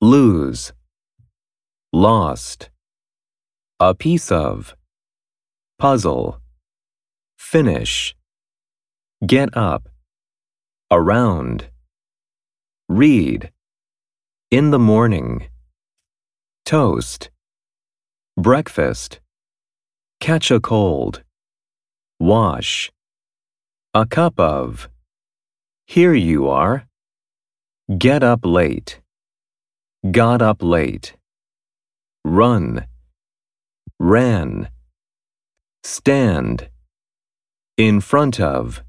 lose, lost, a piece of, puzzle, finish, get up, around, read, in the morning, toast, breakfast, catch a cold, wash, a cup of, here you are, get up late, got up late, run, ran, stand, in front of,